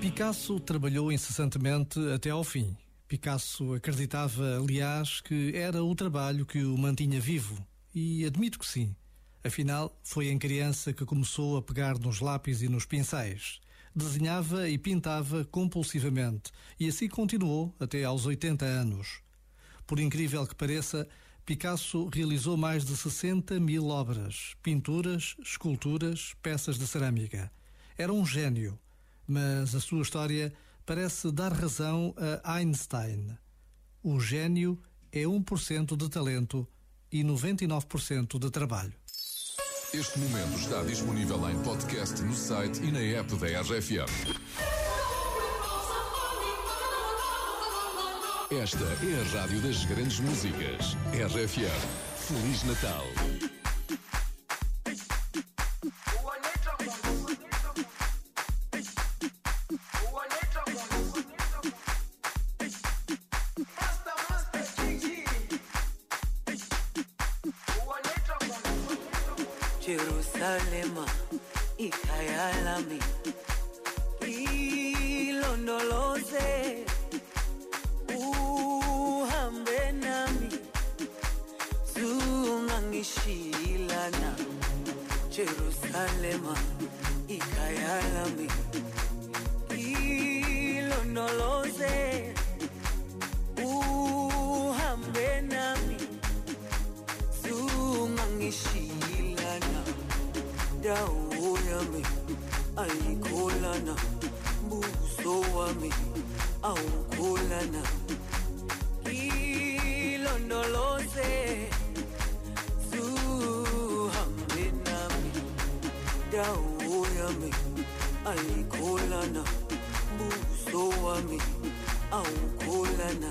Picasso trabalhou incessantemente até ao fim. Picasso acreditava, aliás, que era o trabalho que o mantinha vivo. E admito que sim. Afinal, foi em criança que começou a pegar nos lápis e nos pincéis. Desenhava e pintava compulsivamente e assim continuou até aos 80 anos. Por incrível que pareça, Picasso realizou mais de 60 mil obras, pinturas, esculturas, peças de cerâmica. Era um gênio mas a sua história parece dar razão a Einstein. O gênio é 1% de talento e 99% de trabalho. Este momento está disponível em podcast no site e na app da RFM. Esta é a rádio das grandes músicas. RFM. Feliz Natal. Jerusalema ikhaya lami ilondoloze uhambe nami. Zungangishilana Jerusalema dawo yami ayikholana buso wami awukholana ilondoloze zuhambe nami dawo yami ayikholana buso wami awukholana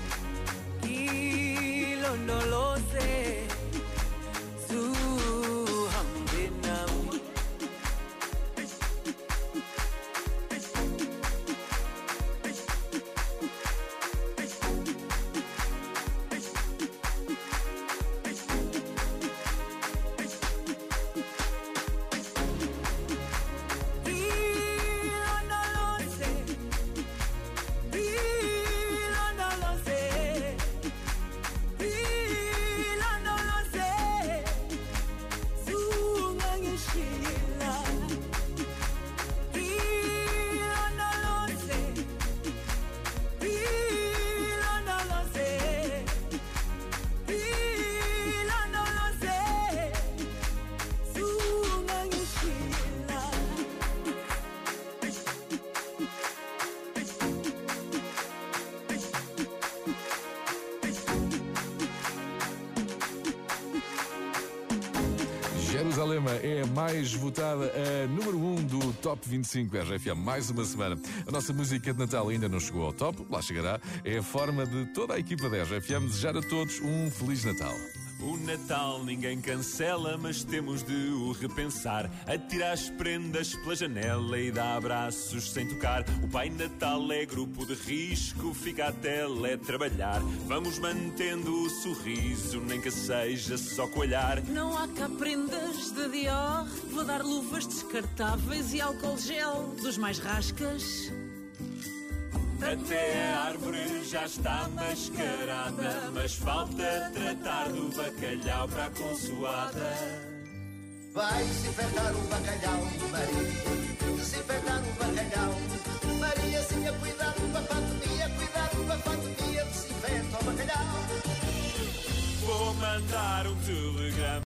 Jerusalema é a mais votada, a número 1 um do Top 25 RFM. Mais uma semana. A nossa música de Natal ainda não chegou ao top, lá chegará. É a forma de toda a equipa da RFM desejar a todos um Feliz Natal. O Natal ninguém cancela, mas temos de o repensar. Atirar as prendas pela janela e dar abraços sem tocar. O Pai Natal é grupo de risco, fica a teletrabalhar. Vamos mantendo o sorriso, nem que seja só coalhar. Não há cá prendas de Dior. Vou dar luvas descartáveis e álcool gel dos mais rascas. Até a árvore já está mascarada, mas falta tratar do bacalhau para a consoada. Vai desinfetar o bacalhau, Maria. Desinfetar o bacalhau. Mariazinha, cuidado com a pandemia, cuidado com a pandemia. Desinfeta o bacalhau. Vou mandar um telegrama.